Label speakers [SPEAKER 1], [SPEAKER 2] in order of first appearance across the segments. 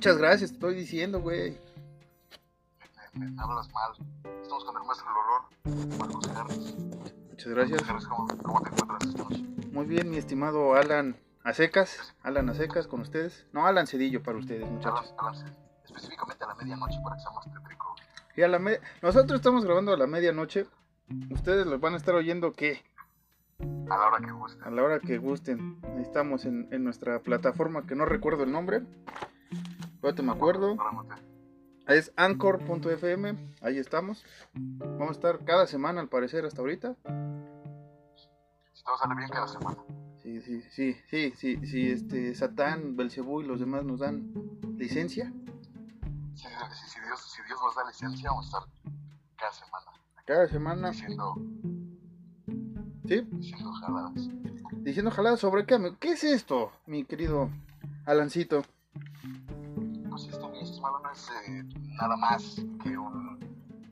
[SPEAKER 1] Muchas gracias, te estoy diciendo, güey.
[SPEAKER 2] Me, me- me hablas mal. Estamos con el maestro del horror, Marcos Harris.
[SPEAKER 1] Muchas gracias.
[SPEAKER 2] ¿cómo, cómo te encuentras esta noche?
[SPEAKER 1] Muy bien, mi estimado Alan Acecas. Alan Acecas con ustedes. No, Alan Cedillo para ustedes, muchachos.
[SPEAKER 2] Hablan- hablan específicamente a la medianoche para que sea más tétrico.
[SPEAKER 1] Y a la me- Nosotros estamos grabando a la medianoche. Ustedes los van a estar oyendo que
[SPEAKER 2] A la hora que guste.
[SPEAKER 1] a la hora que gusten. Estamos en, en nuestra plataforma que no recuerdo el nombre. Ahorita me acuerdo.
[SPEAKER 2] Lo anoté.
[SPEAKER 1] Es anchor.fm. Ahí estamos. Vamos a estar cada semana al parecer hasta ahorita.
[SPEAKER 2] Si todo sale bien cada semana.
[SPEAKER 1] Sí, sí, sí, sí, sí, sí, este, Satán, Belcebú y los demás nos dan licencia.
[SPEAKER 2] Si, si- si Dios, si Dios nos da licencia, vamos a estar cada semana
[SPEAKER 1] Cada semana,
[SPEAKER 2] diciendo,
[SPEAKER 1] ¿sí?
[SPEAKER 2] diciendo jaladas.
[SPEAKER 1] Diciendo ojalá sobre qué? ¿Qué es esto, mi querido Alancito?
[SPEAKER 2] Pues esto, mi estimado, no es eh, nada más que un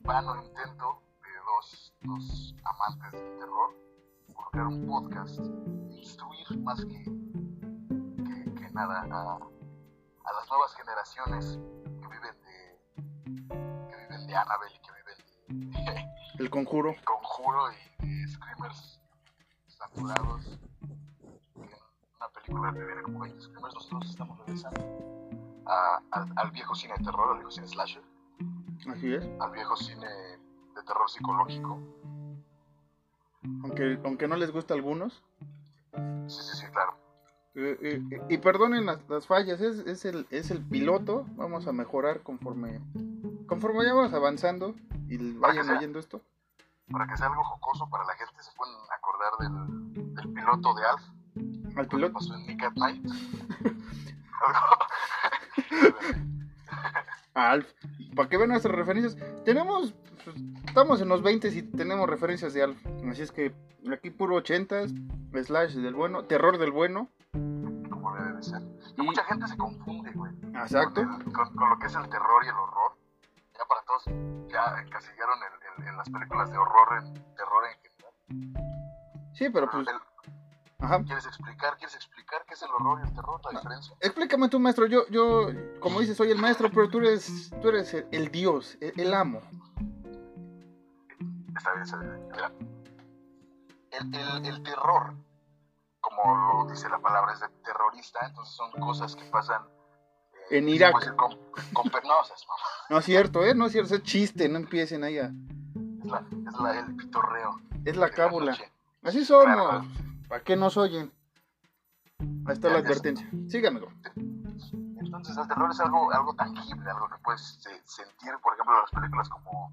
[SPEAKER 2] vano intento de dos, dos amantes del terror por crear un podcast e instruir más que, que, que nada a, a las nuevas generaciones que viven de, que viven de Annabelle y que viven de,
[SPEAKER 1] El conjuro.
[SPEAKER 2] Conjuro y de Screamers saturados. Una película que viene como 20 Screamers, nosotros estamos regresando a- al, al viejo cine de terror, al viejo cine slasher,
[SPEAKER 1] Así es.
[SPEAKER 2] al viejo cine de terror psicológico.
[SPEAKER 1] Aunque, aunque no les gusta a algunos.
[SPEAKER 2] Sí, sí, sí, claro.
[SPEAKER 1] Eh, eh, eh, y perdonen las, las fallas, es, es, el, es el piloto. Vamos a mejorar conforme, conforme vayamos avanzando y vayan
[SPEAKER 2] sea.
[SPEAKER 1] oyendo esto.
[SPEAKER 2] Para que sea algo jocoso para la gente, se pueden acordar del, del piloto de Alf,
[SPEAKER 1] Al piloto.
[SPEAKER 2] pasó en Nick at Night. Algo-
[SPEAKER 1] Alf. Para que vean nuestras referencias. Tenemos. pues, Estamos en los 20 y tenemos referencias de Alf. Así es que aquí puro 80s, slash del bueno, terror del bueno.
[SPEAKER 2] como debe de ser.
[SPEAKER 1] Y,
[SPEAKER 2] mucha gente se confunde, güey.
[SPEAKER 1] exacto.
[SPEAKER 2] Con, el- con- con lo que es el terror y el horror. Ya para todos, ya encasillaron en las películas de horror, en terror en general.
[SPEAKER 1] Sí, pero pues.
[SPEAKER 2] El-
[SPEAKER 1] Ajá.
[SPEAKER 2] ¿Quieres explicar? ¿Quieres explicar qué es el horror y el terror? La diferencia.
[SPEAKER 1] Explícame tú, maestro. Yo, yo, como dices, soy el maestro, pero tú eres, tú eres el, el dios, el, el amo.
[SPEAKER 2] Está bien, está bien. Mira, el, el- el terror, como lo dice la palabra, es de terrorista, entonces son cosas que pasan. eh,
[SPEAKER 1] En Irak.
[SPEAKER 2] decir Con, con per- no,
[SPEAKER 1] es cierto, ¿eh? No es cierto, es chiste, no empiecen ahí a...
[SPEAKER 2] Es, la, es la- el pitorreo.
[SPEAKER 1] Es la cábula. Así somos.
[SPEAKER 2] Claro.
[SPEAKER 1] ¿Para qué nos oyen? Ahí está la
[SPEAKER 2] Ya,
[SPEAKER 1] advertencia. Síganme. bro.
[SPEAKER 2] Entonces el terror es algo, algo tangible, algo que puedes se- sentir, por ejemplo, en las películas como,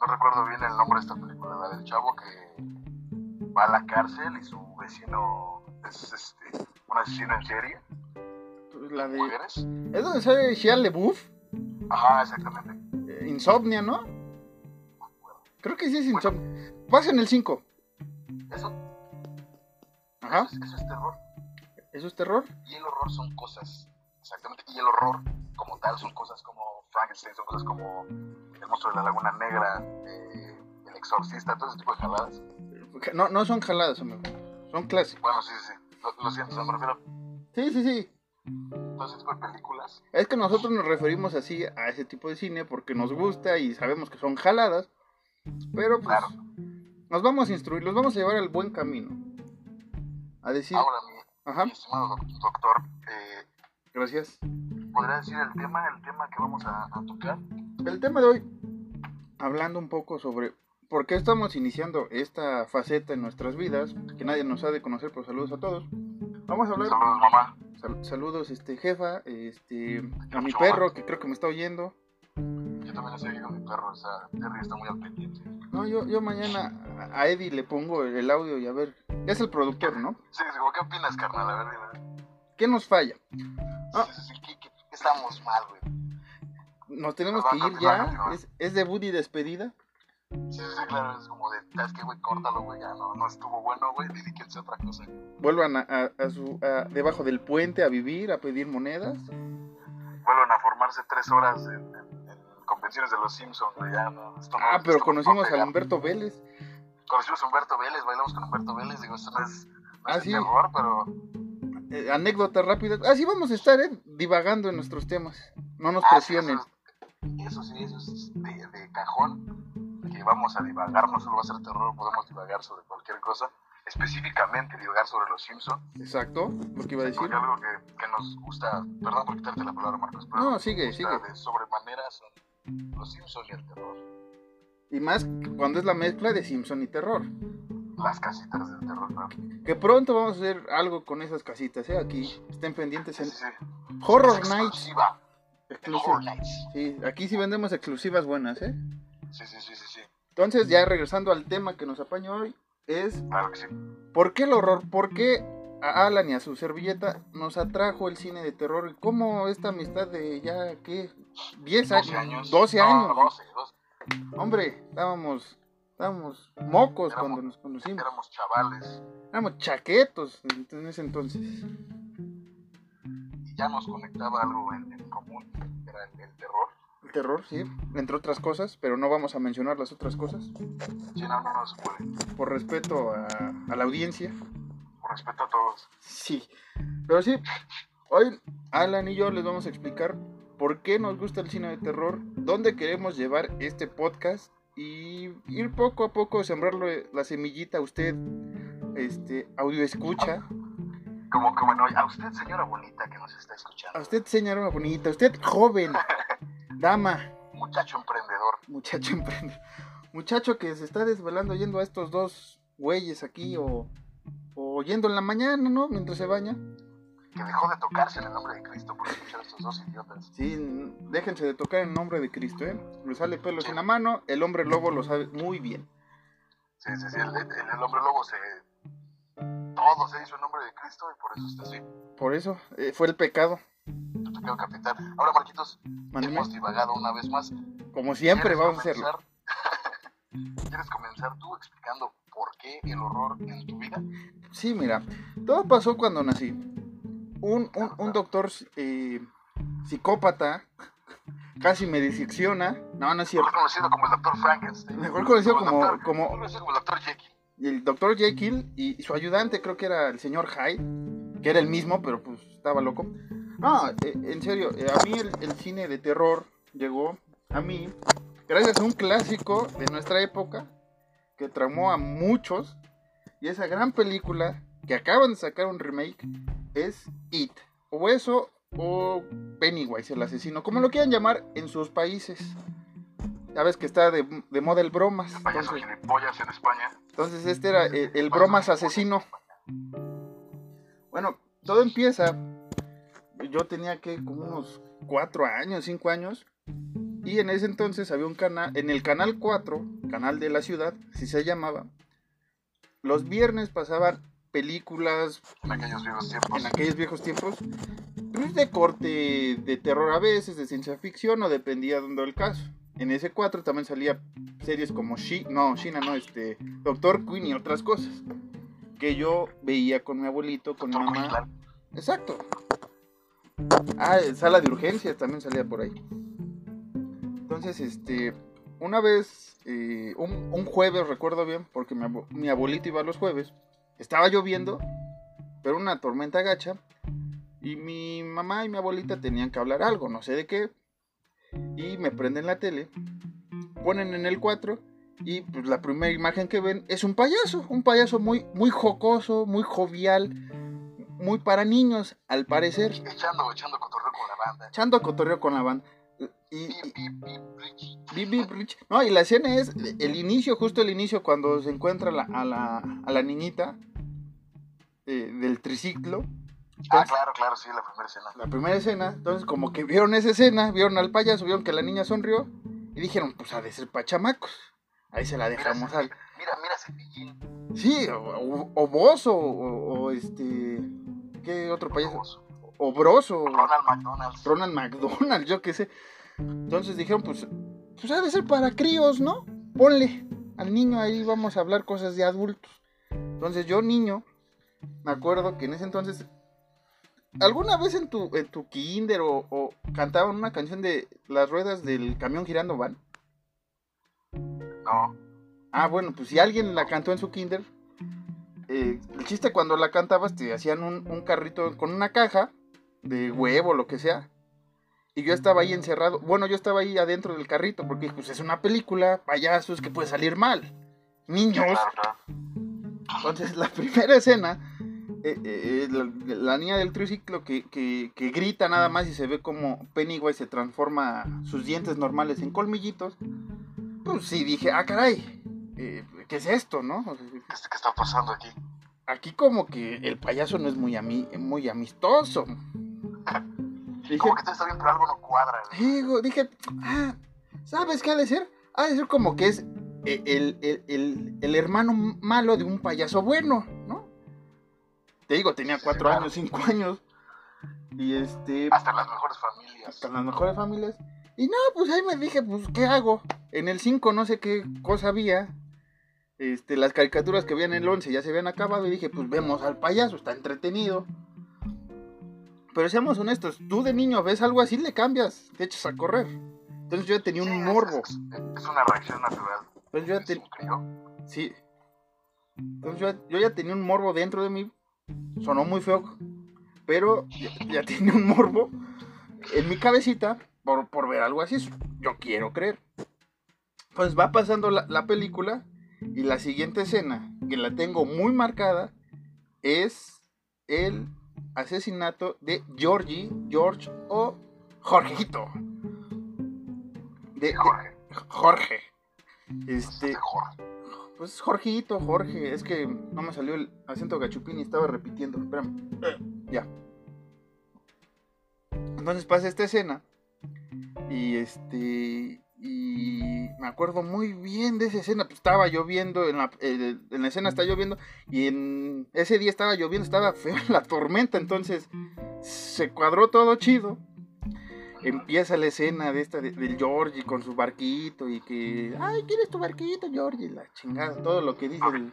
[SPEAKER 2] no recuerdo bien el nombre de esta película, la del chavo que va a la cárcel y su vecino es este, un asesino en serie,
[SPEAKER 1] La de...
[SPEAKER 2] mujeres.
[SPEAKER 1] ¿Es donde sale Shia LeBouf?
[SPEAKER 2] Ajá, exactamente.
[SPEAKER 1] Eh, Insomnia, ¿no? Creo que sí es Insomnia. Pasa en el 5.
[SPEAKER 2] Eso,
[SPEAKER 1] Ajá.
[SPEAKER 2] eso, es, eso es terror.
[SPEAKER 1] ¿Eso es terror?
[SPEAKER 2] Y el horror son cosas, exactamente. Y el horror como tal son cosas como Frankenstein, son cosas como el monstruo de la laguna negra, eh, el exorcista, todo ese tipo de jaladas.
[SPEAKER 1] No, no son jaladas, amigo. Son clásicos.
[SPEAKER 2] Bueno, sí, sí, sí. Lo, lo siento, me refiero
[SPEAKER 1] Sí, sí, sí.
[SPEAKER 2] tipo de películas.
[SPEAKER 1] Es que nosotros nos referimos así a ese tipo de cine porque nos gusta y sabemos que son jaladas, pero pues
[SPEAKER 2] Claro.
[SPEAKER 1] nos vamos a instruir, los vamos a llevar al buen camino. A decir,
[SPEAKER 2] Ahora, mi,
[SPEAKER 1] ajá,
[SPEAKER 2] mi estimado doc- doctor, eh,
[SPEAKER 1] gracias.
[SPEAKER 2] ¿podría decir el tema, el tema que vamos a, a tocar?
[SPEAKER 1] El tema de hoy, hablando un poco sobre por qué estamos iniciando esta faceta en nuestras vidas, que nadie nos ha de conocer, pero saludos a todos. Vamos a hablar,
[SPEAKER 2] Saludos, mamá.
[SPEAKER 1] sal- saludos este jefa, este a mi perro
[SPEAKER 2] mamá.
[SPEAKER 1] que creo que me está oyendo.
[SPEAKER 2] Yo también estoy aquí con mi perro, o sea, Terry está muy al pendiente.
[SPEAKER 1] No, yo, yo mañana a a Eddie le pongo el audio y a ver, es el productor, ¿no?
[SPEAKER 2] Sí, sí, ¿cómo ¿qué opinas, carnal? A ver, dime.
[SPEAKER 1] ¿Qué nos falla? Ah.
[SPEAKER 2] Sí, sí, sí, ¿qué, qué- estamos mal, güey?
[SPEAKER 1] Nos tenemos que ir ya, es, es debut y despedida.
[SPEAKER 2] Sí, sí, sí, claro, es como de, ¿sabes qué, güey? Córtalo, güey, ya no, no estuvo bueno, güey, dedíquense a otra cosa.
[SPEAKER 1] Vuelvan a, a- a su, a- debajo del puente a vivir, a pedir monedas.
[SPEAKER 2] Vuelvan a formarse tres horas en, en- en convenciones de los Simpsons, güey, ya no. Esto no
[SPEAKER 1] Ah,
[SPEAKER 2] esto
[SPEAKER 1] pero
[SPEAKER 2] no
[SPEAKER 1] conocimos
[SPEAKER 2] va a.
[SPEAKER 1] Humberto Vélez.
[SPEAKER 2] Conocimos a Humberto Vélez, bailamos con Humberto Vélez, digo, esto no es, no
[SPEAKER 1] Ah,
[SPEAKER 2] es
[SPEAKER 1] sí.
[SPEAKER 2] terror, pero
[SPEAKER 1] Eh, anécdotas rápidas. Así vamos a estar, ¿eh? Divagando en nuestros temas. No nos
[SPEAKER 2] Ah,
[SPEAKER 1] presionen.
[SPEAKER 2] Eso, es- eso sí, eso es de, de cajón. Que vamos a divagar, no solo va a ser terror, podemos divagar sobre cualquier cosa. Específicamente divagar sobre los Simpsons.
[SPEAKER 1] Exacto, lo que iba a decir.
[SPEAKER 2] Porque algo que, que nos gusta, perdón por quitarte la palabra, Marcos, pero
[SPEAKER 1] No, sigue, sigue.
[SPEAKER 2] de sobremanera son los Simpsons y el terror.
[SPEAKER 1] Y más cuando es la mezcla de Simpson y terror.
[SPEAKER 2] Las casitas del terror, ¿no?
[SPEAKER 1] Que pronto vamos a hacer algo con esas casitas, ¿eh? Aquí estén pendientes en
[SPEAKER 2] sí, sí.
[SPEAKER 1] Horror Nights.
[SPEAKER 2] Horror Nights.
[SPEAKER 1] Sí, aquí sí vendemos exclusivas buenas, ¿eh?
[SPEAKER 2] Sí, sí, sí, sí, sí.
[SPEAKER 1] Entonces, ya regresando al tema que nos apañó hoy, es
[SPEAKER 2] Claro que sí.
[SPEAKER 1] ¿por qué el horror? ¿Por qué a Alan y a su servilleta nos atrajo el cine de terror? ¿Y cómo esta amistad de ya, qué? 10
[SPEAKER 2] 12
[SPEAKER 1] años,
[SPEAKER 2] años.
[SPEAKER 1] 12
[SPEAKER 2] No,
[SPEAKER 1] años.
[SPEAKER 2] 12, 12.
[SPEAKER 1] Hombre, estábamos, estábamos mocos
[SPEAKER 2] Éramos-
[SPEAKER 1] cuando nos conocimos.
[SPEAKER 2] Éramos chavales
[SPEAKER 1] Éramos chaquetos en ese entonces.
[SPEAKER 2] y ya nos conectaba algo en, en común. Era el, el terror.
[SPEAKER 1] El terror, sí, entre otras cosas, pero no vamos a mencionar las otras cosas
[SPEAKER 2] Sí, no, no, no se puede.
[SPEAKER 1] por respeto a, a la audiencia.
[SPEAKER 2] Por respeto a todos.
[SPEAKER 1] Sí, pero sí, hoy Alan y yo les vamos a explicar por qué nos gusta el cine de terror, dónde queremos llevar este podcast y ir poco a poco sembrarle la semillita a usted, este, audio escucha,
[SPEAKER 2] Como que bueno, a usted, señora bonita que nos está escuchando.
[SPEAKER 1] a usted señora bonita, a usted joven, dama,
[SPEAKER 2] Muchacho emprendedor.
[SPEAKER 1] muchacho emprende, muchacho que se está desvelando yendo a estos dos güeyes aquí o, o yendo en la mañana, ¿no? Mientras se baña.
[SPEAKER 2] Que dejó de tocarse en el nombre de Cristo por escuchar a estos dos idiotas.
[SPEAKER 1] Sí, déjense de tocar en nombre de Cristo, ¿eh? Le sale pelos en la mano, el hombre lobo lo sabe muy bien.
[SPEAKER 2] Sí, sí, sí. El, el- el hombre lobo se. Todo se hizo en nombre de Cristo y por eso está así.
[SPEAKER 1] Por eso eh, fue el pecado.
[SPEAKER 2] Tu pecado capital. Ahora, Marquitos,
[SPEAKER 1] Mándeme.
[SPEAKER 2] hemos divagado una vez más.
[SPEAKER 1] Como siempre
[SPEAKER 2] ¿Quieres
[SPEAKER 1] vamos a hacerlo.
[SPEAKER 2] ¿Quieres comenzar tú explicando por qué el horror en tu vida?
[SPEAKER 1] Sí, mira, todo pasó cuando nací. Un, un, un doctor eh, psicópata casi me disecciona. No, no es cierto.
[SPEAKER 2] Mejor conocido como el Dr. Frankenstein.
[SPEAKER 1] Mejor conocido como-
[SPEAKER 2] doctor-
[SPEAKER 1] como-
[SPEAKER 2] conocido como el Dr. Jekyll.
[SPEAKER 1] Y el doctor Jekyll y, y su ayudante, creo que era el señor Hyde, que era el mismo, pero pues estaba loco. No, eh, en serio, eh, a mí el, el cine de terror llegó a mí gracias a un clásico de nuestra época que traumó a muchos. Y esa gran película que acaban de sacar un remake es It. O eso, o Pennywise, el asesino, como lo quieran llamar en sus países. Ya ves que está de, de moda el bromas.
[SPEAKER 2] Payaso
[SPEAKER 1] entonces-
[SPEAKER 2] gilipollas en España.
[SPEAKER 1] entonces este era el, el bromas asesino. Bueno, todo empieza. Yo tenía que como unos cuatro años, cinco años. Y en ese entonces había un canal, en el canal 4, canal de la ciudad, así se llamaba. Los viernes pasaban películas
[SPEAKER 2] En aquellos viejos tiempos.
[SPEAKER 1] en aquellos viejos tiempos. pues, de corte de terror a veces, de ciencia ficción, o dependía de el caso. En ese 4 también salía series como She, no, Shina no, este, Doctor Queen y otras cosas. Que yo veía con mi abuelito, con mi mamá. Exacto. Ah, sala de urgencias también salía por ahí. Entonces, este, una vez, eh, un, un jueves, recuerdo bien, porque mi, mi abuelito iba los jueves, estaba lloviendo, pero una tormenta gacha, Y mi mamá y mi abuelita tenían que hablar algo, no sé de qué. Y me prenden la tele, ponen en el 4 y pues la primera imagen que ven es un payaso, un payaso muy, muy jocoso, muy jovial, muy para niños, al parecer.
[SPEAKER 2] Echando, echando cotorreo con la banda.
[SPEAKER 1] Echando cotorreo con la banda. Y. No, y la escena es el inicio, justo el inicio, cuando se encuentra la- a, la, a la niñita del triciclo.
[SPEAKER 2] Ah, claro, claro, sí, la primera escena.
[SPEAKER 1] La primera escena, entonces como que vieron esa escena, vieron al payaso, vieron que la niña sonrió y dijeron, pues ha de ser pachamacos. Ahí se la
[SPEAKER 2] Mira,
[SPEAKER 1] dejamos al...
[SPEAKER 2] mira, mira Cepillín.
[SPEAKER 1] Sí, o, o, o Bozo, o, o este... ¿Qué otro payaso?
[SPEAKER 2] famoso.
[SPEAKER 1] O Broso.
[SPEAKER 2] Ronald McDonald.
[SPEAKER 1] Ronald McDonald, yo qué sé. Entonces dijeron, pues, pues ha de ser para críos, ¿no? Ponle al niño ahí, vamos a hablar cosas de adultos. Entonces yo, niño, me acuerdo que en ese entonces, ¿alguna vez en tu, en tu kinder o, o cantaban una canción de las ruedas del camión girando van?
[SPEAKER 2] No.
[SPEAKER 1] Ah, bueno, pues si alguien la cantó en su kinder, eh, el chiste cuando la cantabas te hacían un, un carrito con una caja de huevo, lo que sea. Y yo estaba ahí encerrado. Bueno, yo estaba ahí adentro del carrito porque pues es una película, payasos, que puede salir mal. Niños.
[SPEAKER 2] Claro, claro.
[SPEAKER 1] Entonces la primera escena, eh, eh, la, la niña del triciclo que, que, que grita nada más y se ve como Pennywise se transforma sus dientes normales en colmillitos. Pues sí, dije, ah, caray, eh, ¿qué es esto, no? O sea,
[SPEAKER 2] ¿Qué, está pasando aquí?
[SPEAKER 1] aquí como que el payaso no es muy, ami- muy amistoso. Dije,
[SPEAKER 2] Como que todo está bien, pero algo no cuadra.
[SPEAKER 1] digo, dije, ah, ¿sabes qué ha de ser? Ha de ser como que es el, el- el- el- el hermano malo de un payaso bueno, ¿no? Te digo, tenía cuatro años, cinco años. Y este,
[SPEAKER 2] Hasta las mejores familias.
[SPEAKER 1] hasta las mejores familias. Y no, pues ahí me dije, pues, ¿qué hago? En el 5 no sé qué cosa había. Este, las caricaturas que había en el 11 ya se habían acabado y dije, pues vemos al payaso, está entretenido. Pero seamos honestos, tú de niño ves algo así, le cambias, te echas a correr. Entonces yo ya tenía un morbo.
[SPEAKER 2] Es, es una reacción natural.
[SPEAKER 1] Entonces yo ya,
[SPEAKER 2] Sí,
[SPEAKER 1] te-
[SPEAKER 2] creo.
[SPEAKER 1] sí. Entonces yo, yo ya tenía un morbo dentro de mí. Sonó muy feo, pero ya, ya tenía un morbo en mi cabecita por, por ver algo así. Yo quiero creer. Pues va pasando la, la película y la siguiente escena, que la tengo muy marcada, es el asesinato de Georgie, George o Jorgito. De, de-
[SPEAKER 2] Jorge.
[SPEAKER 1] Este, pues Jorgito, Jorge, es que no me salió el acento gachupín y estaba repitiendo. Espérame. Eh, Ya. Entonces pasa esta escena. Y este. Y me acuerdo muy bien de esa escena. Pues estaba lloviendo. En la, en la escena está lloviendo. Y en ese día estaba lloviendo. Estaba feo la tormenta. Entonces se cuadró todo chido. Empieza la escena de esta de- del Georgie con su barquito. Y que. Ay, ¿quieres tu barquito, Georgie? La chingada. Todo lo que dice el.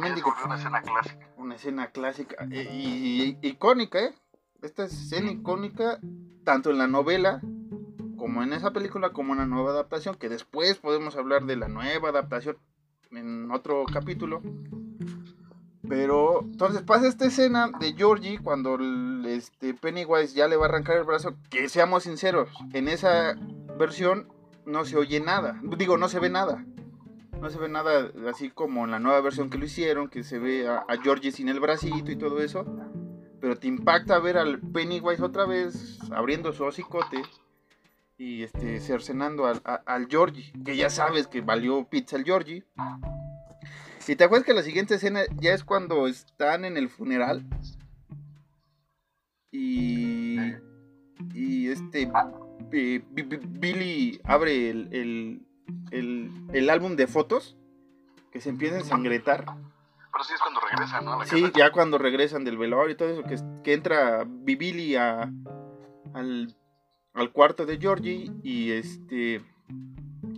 [SPEAKER 1] mendigo
[SPEAKER 2] volvió una escena clásica.
[SPEAKER 1] una escena clásica eh, y, y- icónica, ¿eh? Esta escena icónica, tanto en la novela como en esa película, como en la nueva adaptación, que después podemos hablar de la nueva adaptación en otro capítulo. Pero entonces pasa esta escena de Georgie cuando el, este, Pennywise ya le va a arrancar el brazo. Que seamos sinceros, en esa versión no se oye nada. Digo, no se ve nada. No se ve nada así como en la nueva versión que lo hicieron, que se ve a, a Georgie sin el bracito y todo eso. Pero te impacta ver al Pennywise otra vez abriendo su hocicote y este, cercenando al, a- al Georgie, que ya sabes que valió pizza el Georgie. Y te acuerdas que la siguiente escena ya es cuando están en el funeral y, y este eh, Bi- Bi- Billy abre el, el, el, el álbum de fotos que se empieza a ensangretar.
[SPEAKER 2] Pero sí es cuando regresan, ¿no?
[SPEAKER 1] Sí,
[SPEAKER 2] casa.
[SPEAKER 1] ya cuando regresan del velorio y todo eso, que, que entra Bi- Billy a, al, al cuarto de Georgie y este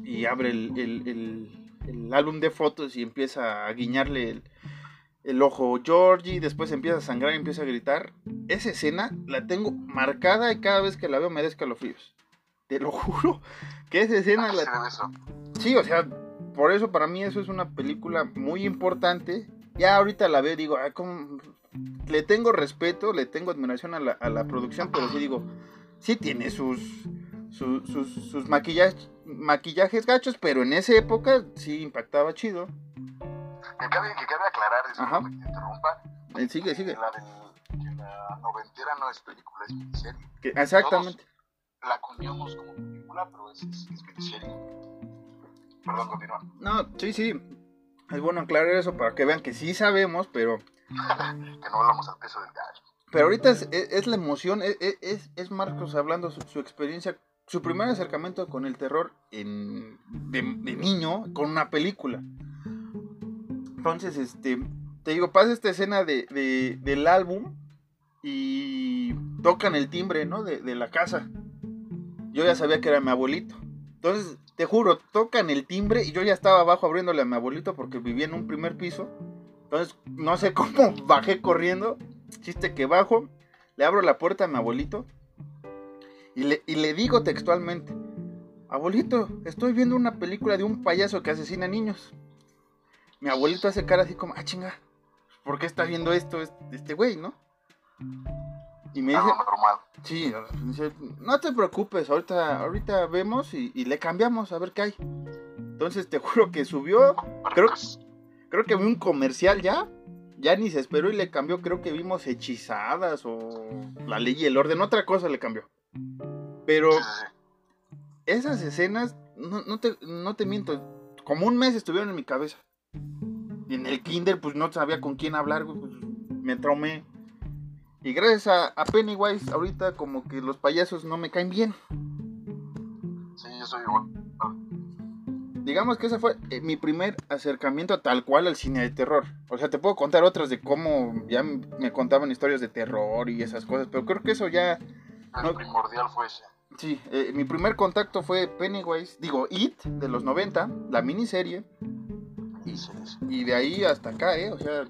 [SPEAKER 1] y abre el, el- álbum de fotos y empieza a guiñarle el, el ojo Georgie, después empieza a sangrar y empieza a gritar. Esa escena la tengo marcada y cada vez que la veo me da escalofríos. Te lo juro que esa escena
[SPEAKER 2] ¿A qué
[SPEAKER 1] la? Sí, o sea, por eso para mí eso es una película muy importante Ya ahorita la veo y digo, ¿cómo? le tengo respeto, le tengo admiración a la, a la producción, pero sí digo, sí tiene sus, sus, sus, sus maquillajes, maquillajes gachos, pero en esa época sí impactaba chido.
[SPEAKER 2] Que cabe, que cabe aclarar,
[SPEAKER 1] Ajá.
[SPEAKER 2] disculpa que te interrumpa,
[SPEAKER 1] Eh, sigue, sigue.
[SPEAKER 2] que la, del, que la noventera no es película, es miniserie.
[SPEAKER 1] Que- exactamente.
[SPEAKER 2] La cambiamos como película, pero es, es, es miniserie. Perdón, continúa.
[SPEAKER 1] No, sí, sí. Es bueno aclarar eso para que vean que sí sabemos, pero
[SPEAKER 2] Que no hablamos al peso del gallo.
[SPEAKER 1] Pero ahorita es, es- es la emoción, es, es- es Marcos hablando su, su experiencia, su primer acercamiento con el terror en, de, niño con una película. Entonces, este, te digo, pasa esta escena de, de- del álbum y tocan el timbre, ¿no? De, de la casa. Yo ya sabía que era mi abuelito. Entonces, te juro, tocan el timbre y yo ya estaba abajo abriéndole a mi abuelito porque vivía en un primer piso. Entonces, no sé cómo bajé corriendo. Chiste que bajo, le abro la puerta a mi abuelito y le, y le digo textualmente, abuelito, estoy viendo una película de un payaso que asesina niños. Mi abuelito hace cara así como, ah, chinga, ¿por qué está viendo esto este güey, no? Y me dice,
[SPEAKER 2] normal.
[SPEAKER 1] sí, dice, no te preocupes, ahorita, ahorita vemos y, y le cambiamos a ver qué hay. Entonces te juro que subió, Creo- creo que vi un comercial ya. Ya ni se esperó y le cambió. Creo que vimos hechizadas o la ley y el orden. Otra cosa le cambió. Pero
[SPEAKER 2] sí.
[SPEAKER 1] esas escenas, no, no te, no te miento, como un mes estuvieron en mi cabeza. Y en el kinder, pues no sabía con quién hablar, pues, me traumé. Y gracias a, a Pennywise, ahorita como que los payasos no me caen bien.
[SPEAKER 2] Sí, yo soy igual.
[SPEAKER 1] Digamos que ese fue eh, mi primer acercamiento tal cual al cine de terror. O sea, te puedo contar otras de cómo ya me contaban historias de terror y esas cosas, pero creo que eso ya...
[SPEAKER 2] El
[SPEAKER 1] No.
[SPEAKER 2] primordial fue ese.
[SPEAKER 1] Sí, eh, mi primer contacto fue Pennywise, digo, It, de los 90, la miniserie,
[SPEAKER 2] Sí, sí, sí.
[SPEAKER 1] y de ahí hasta acá, ¿eh? O sea,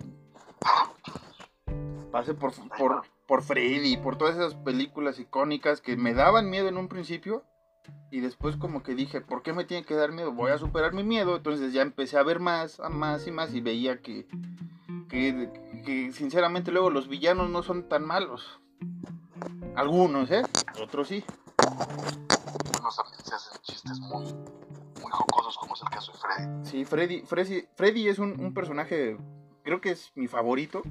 [SPEAKER 1] pasé por, por, por Freddy, por todas esas películas icónicas que me daban miedo en un principio, y después como que dije, ¿por qué me tiene que dar miedo? Voy a superar mi miedo, entonces ya empecé a ver más, a más y más, y veía que, que, que sinceramente luego los villanos no son tan malos. Algunos, ¿eh? Otros sí.
[SPEAKER 2] Algunos también se hacen chistes muy, muy jocosos, como es el caso de Freddy.
[SPEAKER 1] Sí, Freddy, Freddy, Freddy es un, un personaje, creo que es mi favorito.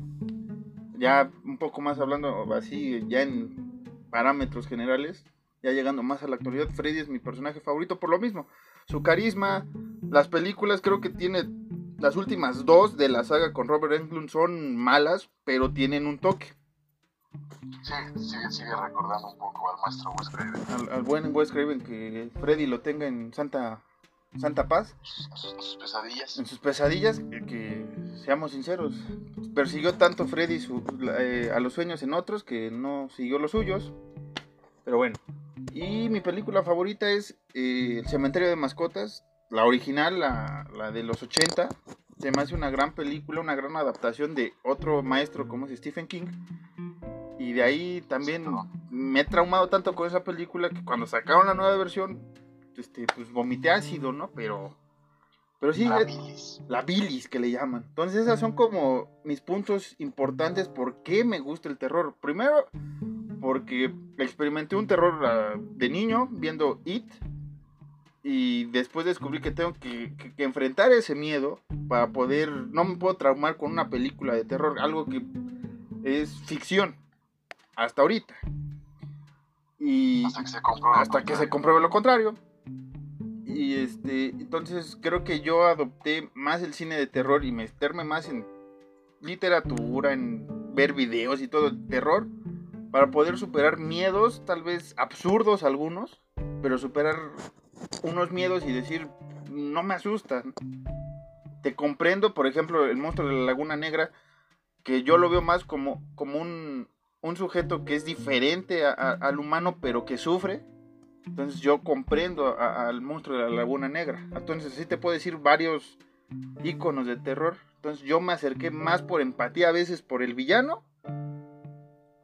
[SPEAKER 1] Ya un poco más hablando así, ya en parámetros generales, ya llegando más a la actualidad, Freddy es mi personaje favorito por lo mismo. Su carisma, las películas creo que tiene, las últimas dos de la saga con Robert Englund son malas, pero tienen un toque.
[SPEAKER 2] Sí, sigue, sigue recordando un poco al maestro Wes Craven.
[SPEAKER 1] Al, al buen Wes Craven que Freddy lo tenga en Santa, Santa Paz.
[SPEAKER 2] En sus, pesadillas.
[SPEAKER 1] en sus pesadillas, que, que, seamos sinceros, persiguió tanto Freddy su- eh, a los sueños en otros que no siguió los suyos. Pero bueno. Y mi película favorita es eh, El Cementerio de Mascotas, la original, la, la de los 80. Se me hace una gran película, una gran adaptación de otro maestro como es Stephen King. Y de ahí también me he traumado tanto con esa película que cuando sacaron la nueva versión, este, pues vomité ácido, ¿no? Pero, pero sí,
[SPEAKER 2] La
[SPEAKER 1] es-
[SPEAKER 2] bilis.
[SPEAKER 1] la bilis que le llaman. Entonces esas son como mis puntos importantes por qué me gusta el terror. Primero, porque experimenté un terror ah, de niño viendo It. Y después descubrí que tengo que, que- que enfrentar ese miedo para poder... No me puedo traumar con una película de terror. Algo que es ficción. Hasta ahorita. Y
[SPEAKER 2] Hasta que se compró.
[SPEAKER 1] hasta que se compruebe lo contrario. Y este, entonces creo que yo adopté más el cine de terror y meterme más en literatura, en ver videos y todo el terror, para poder superar miedos, tal vez absurdos algunos, pero superar unos miedos y decir, no me asustan. Te comprendo, por ejemplo, el monstruo de la Laguna Negra, que yo lo veo más como, como un, un sujeto que es diferente a- a- al humano, pero que sufre. Entonces yo comprendo a- al monstruo de la Laguna Negra. Entonces sí te puedo decir varios iconos de terror. Entonces yo me acerqué más por empatía a veces por el villano